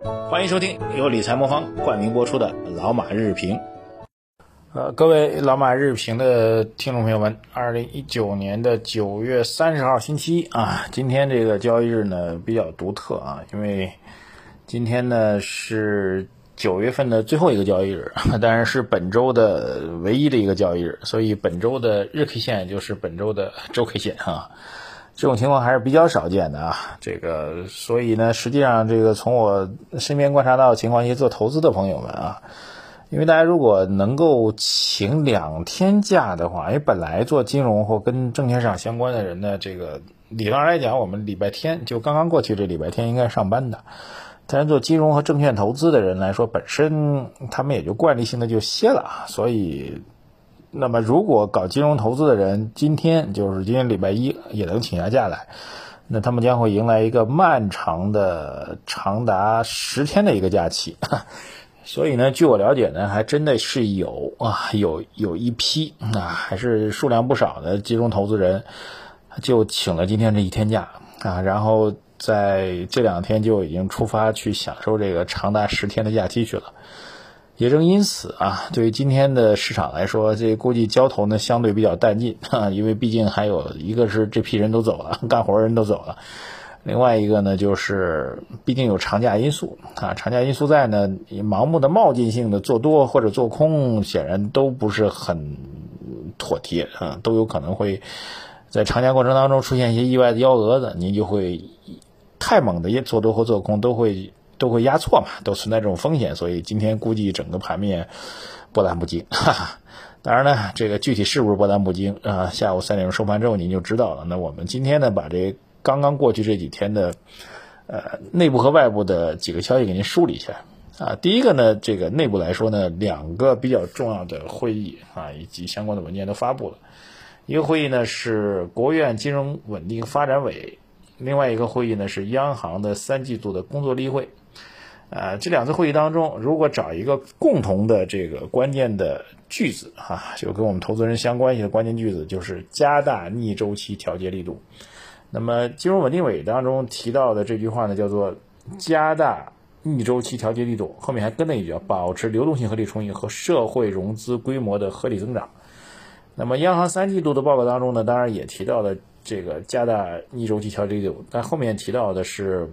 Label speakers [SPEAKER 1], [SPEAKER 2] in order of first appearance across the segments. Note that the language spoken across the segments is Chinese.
[SPEAKER 1] 欢迎收听由理财魔方冠名播出的《老马日评》。呃，各位老马日评的听众朋友们，二零一九年的九月三十号星期一啊，今天这个交易日呢比较独特啊，因为今天呢是九月份的最后一个交易日，当然是本周的唯一的一个交易日，所以本周的日 K 线就是本周的周 K 线啊。这种情况还是比较少见的啊，这个，所以呢，实际上这个从我身边观察到的情况，一些做投资的朋友们啊，因为大家如果能够请两天假的话，因为本来做金融或跟证券市场相关的人呢，这个理论上来讲，我们礼拜天就刚刚过去这礼拜天应该上班的，但是做金融和证券投资的人来说，本身他们也就惯例性的就歇了，所以。那么，如果搞金融投资的人今天就是今天礼拜一也能请下假来，那他们将会迎来一个漫长的、长达十天的一个假期。所以呢，据我了解呢，还真的是有啊，有有一批啊，还是数量不少的金融投资人就请了今天这一天假啊，然后在这两天就已经出发去享受这个长达十天的假期去了。也正因此啊，对于今天的市场来说，这估计交投呢相对比较淡季啊，因为毕竟还有一个是这批人都走了，干活人都走了，另外一个呢就是毕竟有长假因素啊，长假因素在呢，盲目的冒进性的做多或者做空，显然都不是很妥帖啊，都有可能会在长假过程当中出现一些意外的幺蛾子，您就会太猛的做多或做空都会。都会压错嘛，都存在这种风险，所以今天估计整个盘面波澜不惊。哈哈。当然呢，这个具体是不是波澜不惊啊？下午三点钟收盘之后您就知道了。那我们今天呢，把这刚刚过去这几天的呃内部和外部的几个消息给您梳理一下啊。第一个呢，这个内部来说呢，两个比较重要的会议啊，以及相关的文件都发布了。一个会议呢是国务院金融稳定发展委，另外一个会议呢是央行的三季度的工作例会。呃，这两次会议当中，如果找一个共同的这个关键的句子哈，就跟我们投资人相关系的关键句子，就是加大逆周期调节力度。那么金融稳定委当中提到的这句话呢，叫做加大逆周期调节力度，后面还跟了一句，保持流动性合理充裕和社会融资规模的合理增长。那么央行三季度的报告当中呢，当然也提到了这个加大逆周期调节力度，但后面提到的是。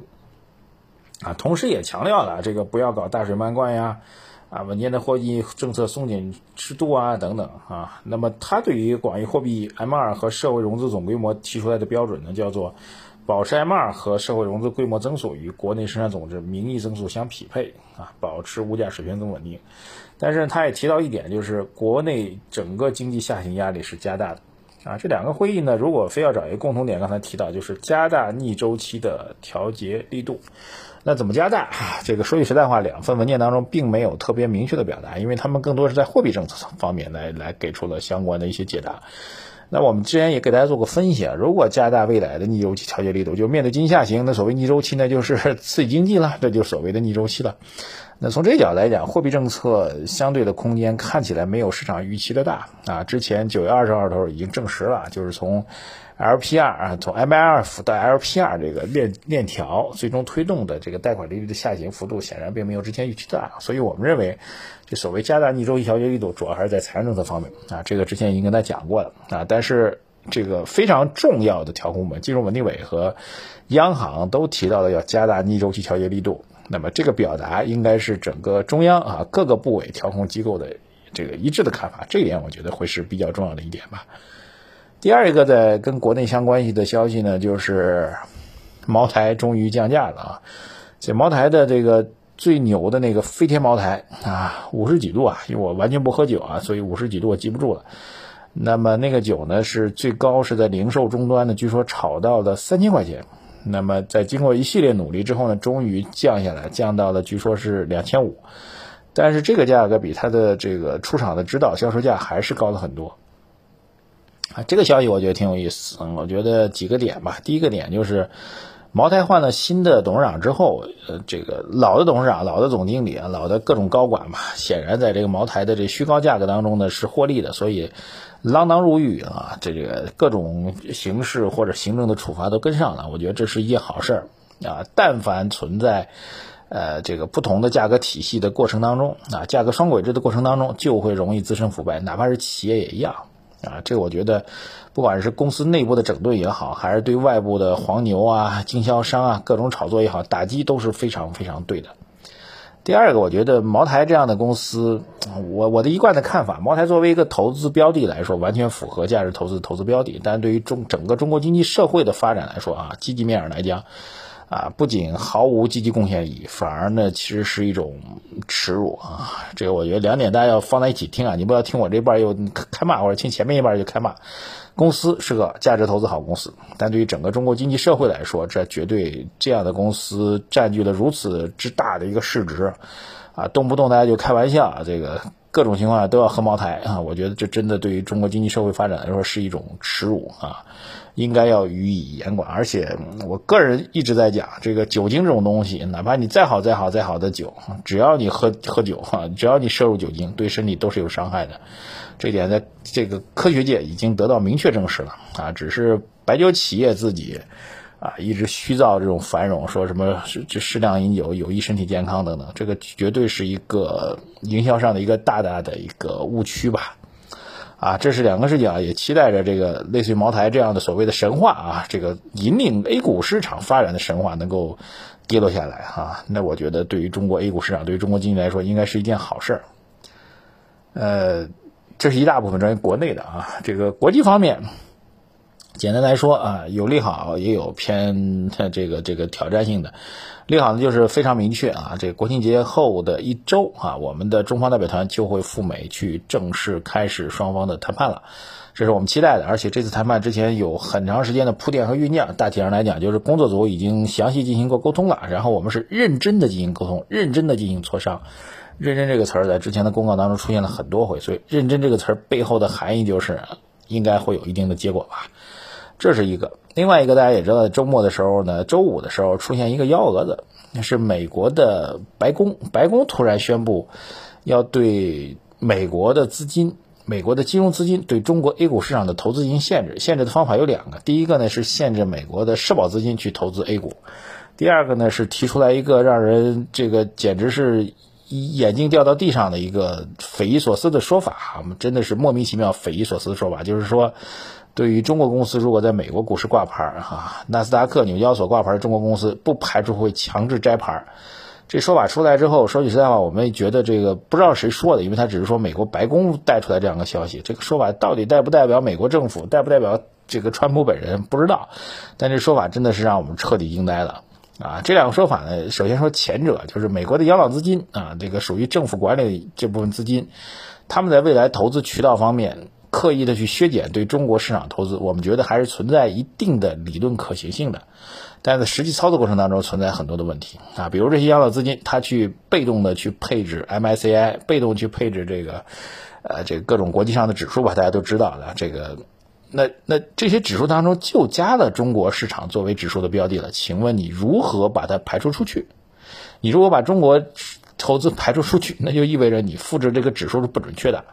[SPEAKER 1] 啊，同时也强调了这个不要搞大水漫灌呀，啊，稳健的货币政策松紧适度啊等等啊。那么他对于广义货币 M2 和社会融资总规模提出来的标准呢，叫做保持 M2 和社会融资规模增速与国内生产总值名义增速相匹配啊，保持物价水平更稳定。但是他也提到一点，就是国内整个经济下行压力是加大的啊。这两个会议呢，如果非要找一个共同点，刚才提到就是加大逆周期的调节力度。那怎么加大？这个说句实在话，两份文件当中并没有特别明确的表达，因为他们更多是在货币政策方面来来给出了相关的一些解答。那我们之前也给大家做过分析啊，如果加大未来的逆周期调节力度，就面对经济下行，那所谓逆周期呢，就是 刺激经济了，这就所谓的逆周期了。那从这角度来讲，货币政策相对的空间看起来没有市场预期的大啊。之前九月二十号头已经证实了，就是从。LPR 啊，从 MLF 到 LPR 这个链链条，最终推动的这个贷款利率的下行幅度，显然并没有之前预期大。所以我们认为，这所谓加大逆周期调节力度，主要还是在财政政策方面啊。这个之前已经跟大家讲过了啊。但是这个非常重要的调控部门，金融稳定委和央行都提到了要加大逆周期调节力度。那么这个表达应该是整个中央啊各个部委调控机构的这个一致的看法。这一点我觉得会是比较重要的一点吧。第二一个在跟国内相关系的消息呢，就是茅台终于降价了啊！这茅台的这个最牛的那个飞天茅台啊，五十几度啊，因为我完全不喝酒啊，所以五十几度我记不住了。那么那个酒呢，是最高是在零售终端呢，据说炒到了三千块钱。那么在经过一系列努力之后呢，终于降下来，降到了据说是两千五。但是这个价格比它的这个出厂的指导销售价还是高了很多。啊，这个消息我觉得挺有意思。嗯，我觉得几个点吧。第一个点就是，茅台换了新的董事长之后，呃，这个老的董事长、老的总经理啊、老的各种高管嘛，显然在这个茅台的这虚高价格当中呢是获利的，所以锒铛入狱啊，这个各种刑事或者行政的处罚都跟上了。我觉得这是一件好事儿啊。但凡存在呃，这个不同的价格体系的过程当中啊，价格双轨制的过程当中，就会容易滋生腐败，哪怕是企业也一样啊。这我觉得，不管是公司内部的整顿也好，还是对外部的黄牛啊、经销商啊各种炒作也好，打击都是非常非常对的。第二个，我觉得茅台这样的公司，我我的一贯的看法，茅台作为一个投资标的来说，完全符合价值投资投资标的，但对于中整个中国经济社会的发展来说啊，积极面上来讲。啊，不仅毫无积极贡献意义，反而呢，其实是一种耻辱啊！这个我觉得两点大家要放在一起听啊，你不要听我这半又开骂，或者听前面一半就开骂。公司是个价值投资好公司，但对于整个中国经济社会来说，这绝对这样的公司占据了如此之大的一个市值啊，动不动大家就开玩笑啊，这个各种情况下都要喝茅台啊！我觉得这真的对于中国经济社会发展来说是一种耻辱啊！应该要予以严管，而且我个人一直在讲，这个酒精这种东西，哪怕你再好、再好、再好的酒，只要你喝喝酒哈，只要你摄入酒精，对身体都是有伤害的。这点在这个科学界已经得到明确证实了啊，只是白酒企业自己啊一直虚造这种繁荣，说什么适适量饮酒有益身体健康等等，这个绝对是一个营销上的一个大大的一个误区吧。啊，这是两个事情啊，也期待着这个类似于茅台这样的所谓的神话啊，这个引领 A 股市场发展的神话能够跌落下来哈。那我觉得对于中国 A 股市场，对于中国经济来说，应该是一件好事儿。呃，这是一大部分关于国内的啊，这个国际方面，简单来说啊，有利好，也有偏这个这个挑战性的。利好呢，就是非常明确啊，这个国庆节后的一周啊，我们的中方代表团就会赴美去正式开始双方的谈判了，这是我们期待的。而且这次谈判之前有很长时间的铺垫和酝酿，大体上来讲就是工作组已经详细进行过沟通了，然后我们是认真的进行沟通，认真的进行磋商。认真这个词儿在之前的公告当中出现了很多回，所以认真这个词儿背后的含义就是应该会有一定的结果吧。这是一个，另外一个大家也知道，周末的时候呢，周五的时候出现一个幺蛾子，是美国的白宫，白宫突然宣布要对美国的资金、美国的金融资金对中国 A 股市场的投资进行限制。限制的方法有两个，第一个呢是限制美国的社保资金去投资 A 股，第二个呢是提出来一个让人这个简直是眼镜掉到地上的一个匪夷所思的说法，我们真的是莫名其妙、匪夷所思的说法，就是说。对于中国公司，如果在美国股市挂牌儿，哈，纳斯达克、纽交所挂牌，中国公司不排除会强制摘牌。这说法出来之后，说句实在话，我们也觉得这个不知道谁说的，因为他只是说美国白宫带出来这样的消息。这个说法到底代不代表美国政府，代不代表这个川普本人，不知道。但这说法真的是让我们彻底惊呆了啊！这两个说法呢，首先说前者，就是美国的养老资金啊，这个属于政府管理这部分资金，他们在未来投资渠道方面。刻意的去削减对中国市场投资，我们觉得还是存在一定的理论可行性的，但在实际操作过程当中存在很多的问题啊，比如这些养老资金，它去被动的去配置 MSCI，被动去配置这个，呃，这个各种国际上的指数吧，大家都知道的，这个，那那这些指数当中就加了中国市场作为指数的标的了，请问你如何把它排除出去？你如果把中国投资排除出去，那就意味着你复制这个指数是不准确的。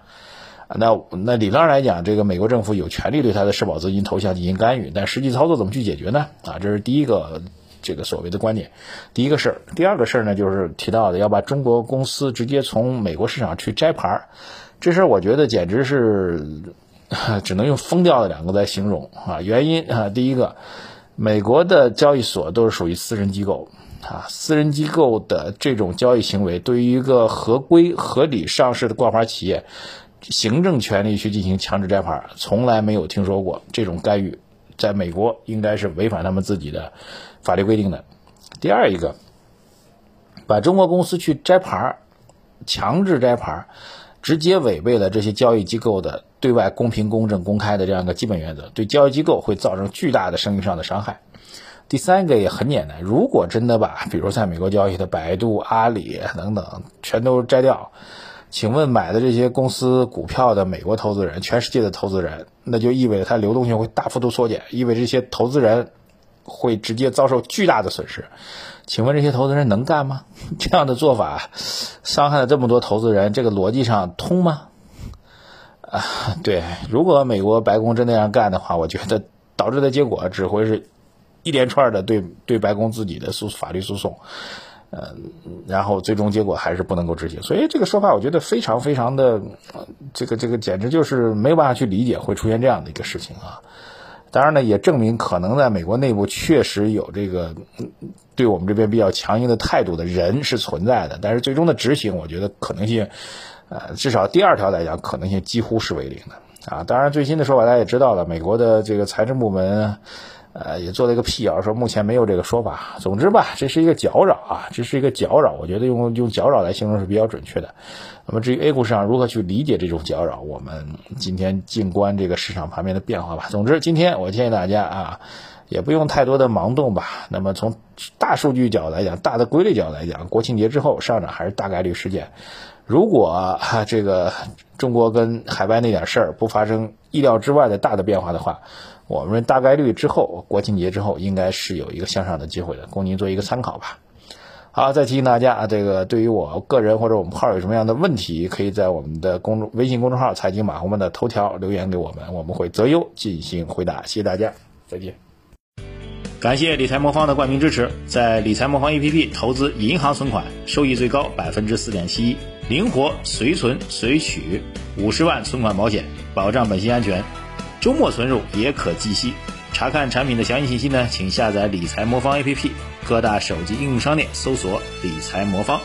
[SPEAKER 1] 那那理论上来讲，这个美国政府有权利对它的社保资金投向进行干预，但实际操作怎么去解决呢？啊，这是第一个这个所谓的观点。第一个事儿，第二个事儿呢，就是提到的要把中国公司直接从美国市场去摘牌儿，这事儿我觉得简直是 只能用疯掉的两个来形容啊。原因啊，第一个，美国的交易所都是属于私人机构啊，私人机构的这种交易行为，对于一个合规合理上市的挂牌企业。行政权力去进行强制摘牌，从来没有听说过这种干预，在美国应该是违反他们自己的法律规定的。第二一个，把中国公司去摘牌，强制摘牌，直接违背了这些交易机构的对外公平、公正、公开的这样一个基本原则，对交易机构会造成巨大的声誉上的伤害。第三个也很简单，如果真的把，比如在美国交易的百度、阿里等等全都摘掉。请问买的这些公司股票的美国投资人，全世界的投资人，那就意味着它流动性会大幅度缩减，意味着这些投资人会直接遭受巨大的损失。请问这些投资人能干吗？这样的做法伤害了这么多投资人，这个逻辑上通吗？啊，对，如果美国白宫真那样干的话，我觉得导致的结果只会是一连串的对对白宫自己的诉法律诉讼。呃，然后最终结果还是不能够执行。所以这个说法，我觉得非常非常的，这个这个简直就是没有办法去理解会出现这样的一个事情啊。当然呢，也证明可能在美国内部确实有这个对我们这边比较强硬的态度的人是存在的，但是最终的执行，我觉得可能性，呃，至少第二条来讲，可能性几乎是为零的啊。当然，最新的说法大家也知道了，美国的这个财政部门。呃，也做了一个辟谣，说目前没有这个说法。总之吧，这是一个搅扰啊，这是一个搅扰。我觉得用用搅扰来形容是比较准确的。那么至于 A 股市场如何去理解这种搅扰，我们今天静观这个市场盘面的变化吧。总之，今天我建议大家啊，也不用太多的盲动吧。那么从大数据角度来讲，大的规律角度来讲，国庆节之后上涨还是大概率事件。如果哈这个中国跟海外那点事儿不发生意料之外的大的变化的话，我们大概率之后国庆节之后应该是有一个向上的机会的，供您做一个参考吧。好，再提醒大家啊，这个对于我个人或者我们号有什么样的问题，可以在我们的公众微信公众号“财经马红们”的头条留言给我们，我们会择优进行回答。谢谢大家，再见。感谢理财魔方的冠名支持，在理财魔方 APP 投资银行存款，收益最高百分之四点七一，灵活随存随取，五十万存款保险，保障本息安全。周末存入也可计息。查看产品的详细信息呢，请下载理财魔方 APP，各大手机应用商店搜索“理财魔方”。